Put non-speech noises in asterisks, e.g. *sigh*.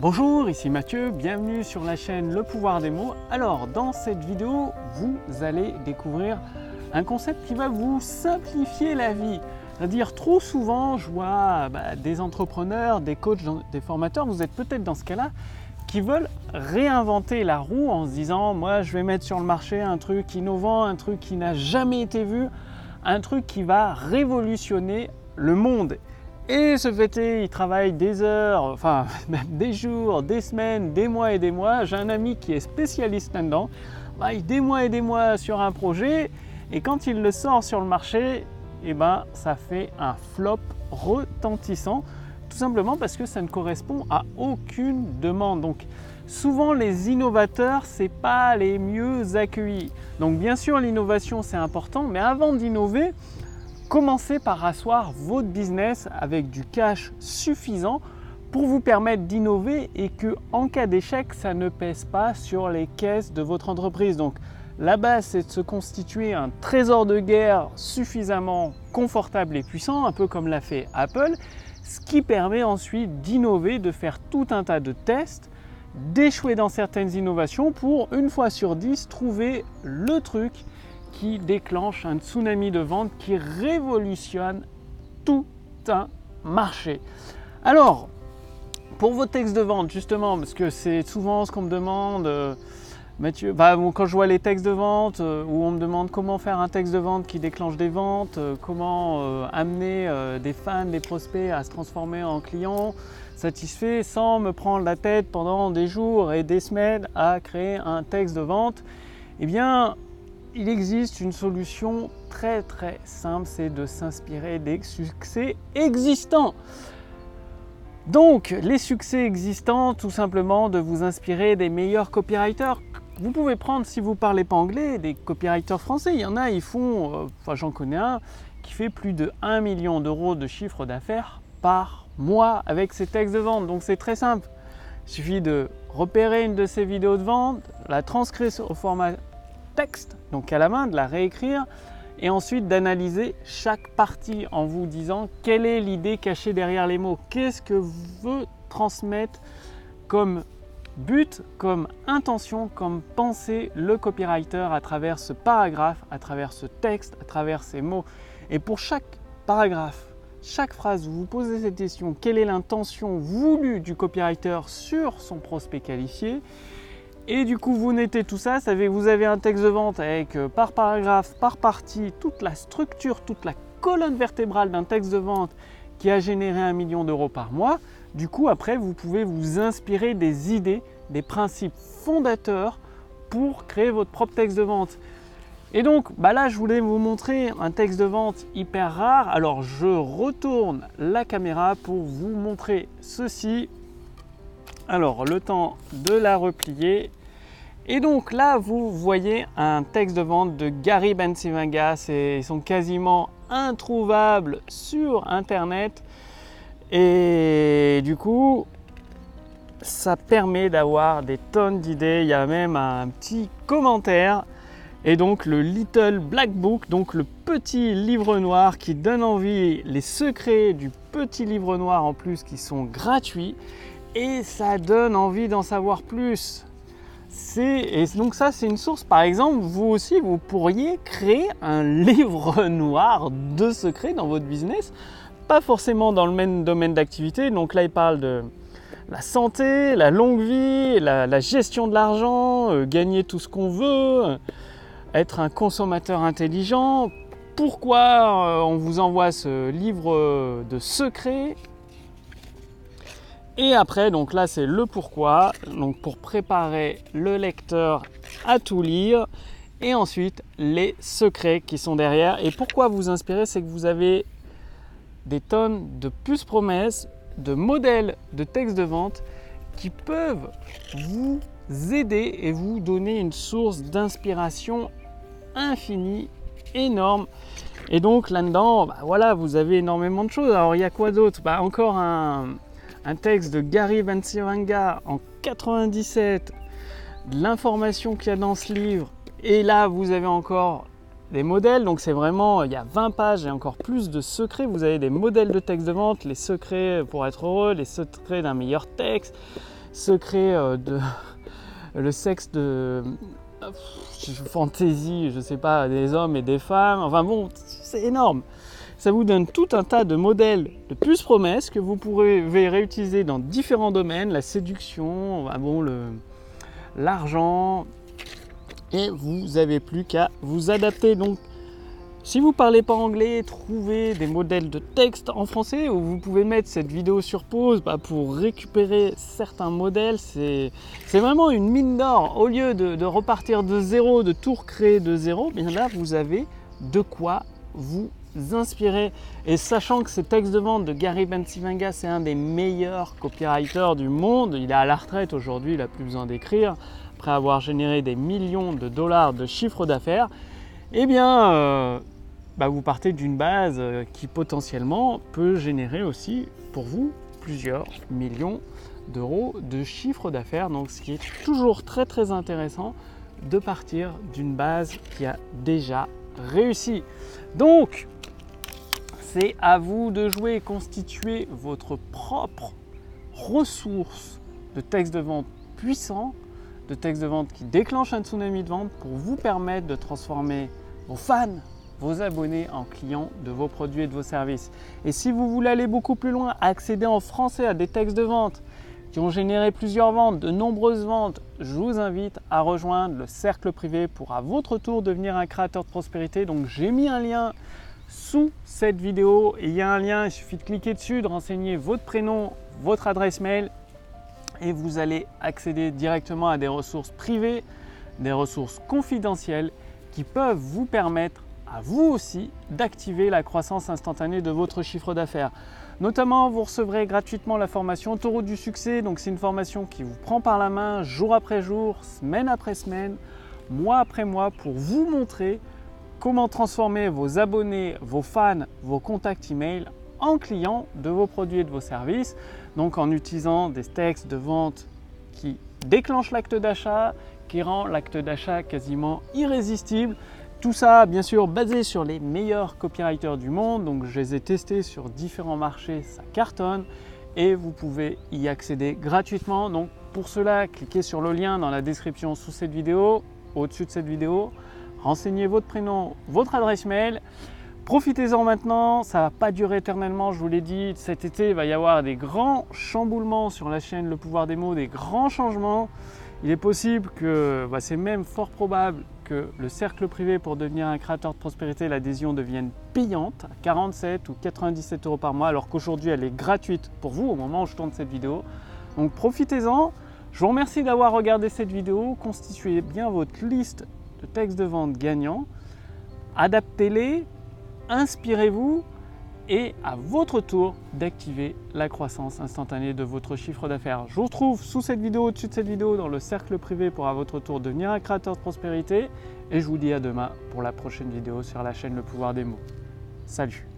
Bonjour, ici Mathieu, bienvenue sur la chaîne Le pouvoir des mots. Alors, dans cette vidéo, vous allez découvrir un concept qui va vous simplifier la vie. C'est-à-dire, trop souvent, je vois bah, des entrepreneurs, des coachs, des formateurs, vous êtes peut-être dans ce cas-là, qui veulent réinventer la roue en se disant, moi, je vais mettre sur le marché un truc innovant, un truc qui n'a jamais été vu, un truc qui va révolutionner le monde. Et ce est, il travaille des heures, enfin *laughs* même des jours, des semaines, des mois et des mois. J'ai un ami qui est spécialiste là-dedans. Il des mois et des mois sur un projet et quand il le sort sur le marché, eh ben, ça fait un flop retentissant. Tout simplement parce que ça ne correspond à aucune demande. Donc souvent les innovateurs, ce n'est pas les mieux accueillis. Donc bien sûr l'innovation c'est important, mais avant d'innover, Commencez par asseoir votre business avec du cash suffisant pour vous permettre d'innover et que en cas d'échec, ça ne pèse pas sur les caisses de votre entreprise. Donc la base, c'est de se constituer un trésor de guerre suffisamment confortable et puissant, un peu comme l'a fait Apple, ce qui permet ensuite d'innover, de faire tout un tas de tests, d'échouer dans certaines innovations pour, une fois sur dix, trouver le truc qui déclenche un tsunami de vente qui révolutionne tout un marché. Alors, pour vos textes de vente, justement, parce que c'est souvent ce qu'on me demande, euh, Mathieu, bah, quand je vois les textes de vente, euh, où on me demande comment faire un texte de vente qui déclenche des ventes, euh, comment amener des fans, des prospects à se transformer en clients satisfaits sans me prendre la tête pendant des jours et des semaines à créer un texte de vente, eh bien, il existe une solution très très simple, c'est de s'inspirer des succès existants. Donc, les succès existants, tout simplement de vous inspirer des meilleurs copywriters. Vous pouvez prendre, si vous ne parlez pas anglais, des copywriters français. Il y en a, ils font, euh, enfin j'en connais un, qui fait plus de 1 million d'euros de chiffre d'affaires par mois avec ses textes de vente. Donc c'est très simple. Il suffit de repérer une de ces vidéos de vente, la transcrire au format texte, donc à la main, de la réécrire et ensuite d'analyser chaque partie en vous disant quelle est l'idée cachée derrière les mots, qu'est-ce que veut transmettre comme but, comme intention, comme pensée le copywriter à travers ce paragraphe, à travers ce texte, à travers ces mots. Et pour chaque paragraphe, chaque phrase, vous vous posez cette question, quelle est l'intention voulue du copywriter sur son prospect qualifié? Et du coup, vous notez tout ça, vous avez un texte de vente avec euh, par paragraphe, par partie, toute la structure, toute la colonne vertébrale d'un texte de vente qui a généré un million d'euros par mois. Du coup, après, vous pouvez vous inspirer des idées, des principes fondateurs pour créer votre propre texte de vente. Et donc, bah là, je voulais vous montrer un texte de vente hyper rare. Alors, je retourne la caméra pour vous montrer ceci. Alors, le temps de la replier. Et donc là, vous voyez un texte de vente de Gary Bensivanga. Ils sont quasiment introuvables sur Internet. Et du coup, ça permet d'avoir des tonnes d'idées. Il y a même un petit commentaire. Et donc le Little Black Book, donc le petit livre noir qui donne envie, les secrets du petit livre noir en plus qui sont gratuits et ça donne envie d'en savoir plus. Et donc ça, c'est une source. Par exemple, vous aussi, vous pourriez créer un *laughs* livre noir de secrets dans votre business. Pas forcément dans le même domaine d'activité. Donc là, il parle de la santé, la longue vie, la, gestion de l'argent, euh, gagner tout ce qu'on veut, être un consommateur intelligent. Pourquoi euh, on vous envoie ce livre de secrets et après, donc là, c'est le pourquoi. Donc pour préparer le lecteur à tout lire. Et ensuite, les secrets qui sont derrière. Et pourquoi vous inspirer, c'est que vous avez des tonnes de puces promesses, de modèles de textes de vente qui peuvent vous aider et vous donner une source d'inspiration infinie, énorme. Et donc là-dedans, bah voilà, vous avez énormément de choses. Alors il y a quoi d'autre? Bah, Encore un, un texte de Gary Vansiranga en 97, l'information qu'il y a dans ce livre, et là vous avez encore des modèles, donc c'est vraiment, il y a 20 pages et encore plus de secrets, vous avez des modèles de texte de vente, les secrets pour être heureux, les secrets d'un meilleur texte, secret euh, de *laughs* le sexe de fantaisie, je sais pas, des hommes et des femmes. Enfin bon, c'est énorme. Ça vous donne tout un tas de modèles de puces promesses que vous pourrez réutiliser dans différents domaines, la séduction, bon, l'argent, et vous n'avez plus qu'à vous adapter. Donc, si vous ne parlez pas anglais, trouvez des modèles de texte en français où vous pouvez mettre cette vidéo sur pause bah, pour récupérer certains modèles. C'est vraiment une mine d'or. Au lieu de, repartir de zéro, de tout recréer de zéro, bien là, vous avez de quoi vous inspirer. Et sachant que ce texte de vente de Gary Bensivanga, c'est un des meilleurs copywriters du monde, il est à la retraite aujourd'hui, il n'a plus besoin d'écrire, après avoir généré des millions de dollars de chiffre d'affaires, eh bien, euh, bah, vous partez d'une base euh, qui potentiellement peut générer aussi pour vous plusieurs millions d'euros de chiffre d'affaires. Donc ce qui est toujours très très intéressant de partir d'une base qui a déjà réussi. Donc c'est à vous de jouer, constituer votre propre ressource de texte de vente puissant, de texte de vente qui déclenche un tsunami de vente pour vous permettre de transformer vos fans vos abonnés en clients de vos produits et de vos services. Et si vous voulez aller beaucoup plus loin, accéder en français à des textes de vente qui ont généré plusieurs ventes, de nombreuses ventes, je vous invite à rejoindre le cercle privé pour à votre tour devenir un créateur de prospérité. Donc j'ai mis un lien sous cette vidéo. Il y a un lien, il suffit de cliquer dessus, de renseigner votre prénom, votre adresse mail et vous allez accéder directement à des ressources privées, des ressources confidentielles qui peuvent vous permettre à vous aussi d'activer la croissance instantanée de votre chiffre d'affaires. Notamment, vous recevrez gratuitement la formation Taureau du succès. Donc, c'est une formation qui vous prend par la main jour après jour, semaine après semaine, mois après mois pour vous montrer comment transformer vos abonnés, vos fans, vos contacts email en clients de vos produits et de vos services? Donc, en utilisant des textes de vente qui déclenchent l'acte d'achat, qui rend l'acte d'achat quasiment irrésistible tout ça, bien sûr, basé sur les meilleurs copywriters du monde. Donc, je les ai testés sur différents marchés, ça cartonne et vous pouvez y accéder gratuitement. Donc, pour cela, cliquez sur le lien dans la description sous cette vidéo, au-dessus de cette vidéo. Renseignez votre prénom, votre adresse mail. Profitez-en maintenant, ça va pas durer éternellement, je vous l'ai dit. Cet été, il va y avoir des grands chamboulements sur la chaîne Le Pouvoir des mots, des grands changements. Il est possible que, bah, c'est même fort probable que le cercle privé pour devenir un créateur de prospérité, l'adhésion devienne payante à 47 ou 97 euros par mois, alors qu'aujourd'hui elle est gratuite pour vous au moment où je tourne cette vidéo. Donc profitez-en. Je vous remercie d'avoir regardé cette vidéo. Constituez bien votre liste de textes de vente gagnants. Adaptez-les, inspirez-vous et à votre tour d'activer la croissance instantanée de votre chiffre d'affaires. Je vous retrouve sous cette vidéo, au-dessus de cette vidéo, dans le cercle privé pour à votre tour devenir un créateur de prospérité. Et je vous dis à demain pour la prochaine vidéo sur la chaîne Le Pouvoir des mots. Salut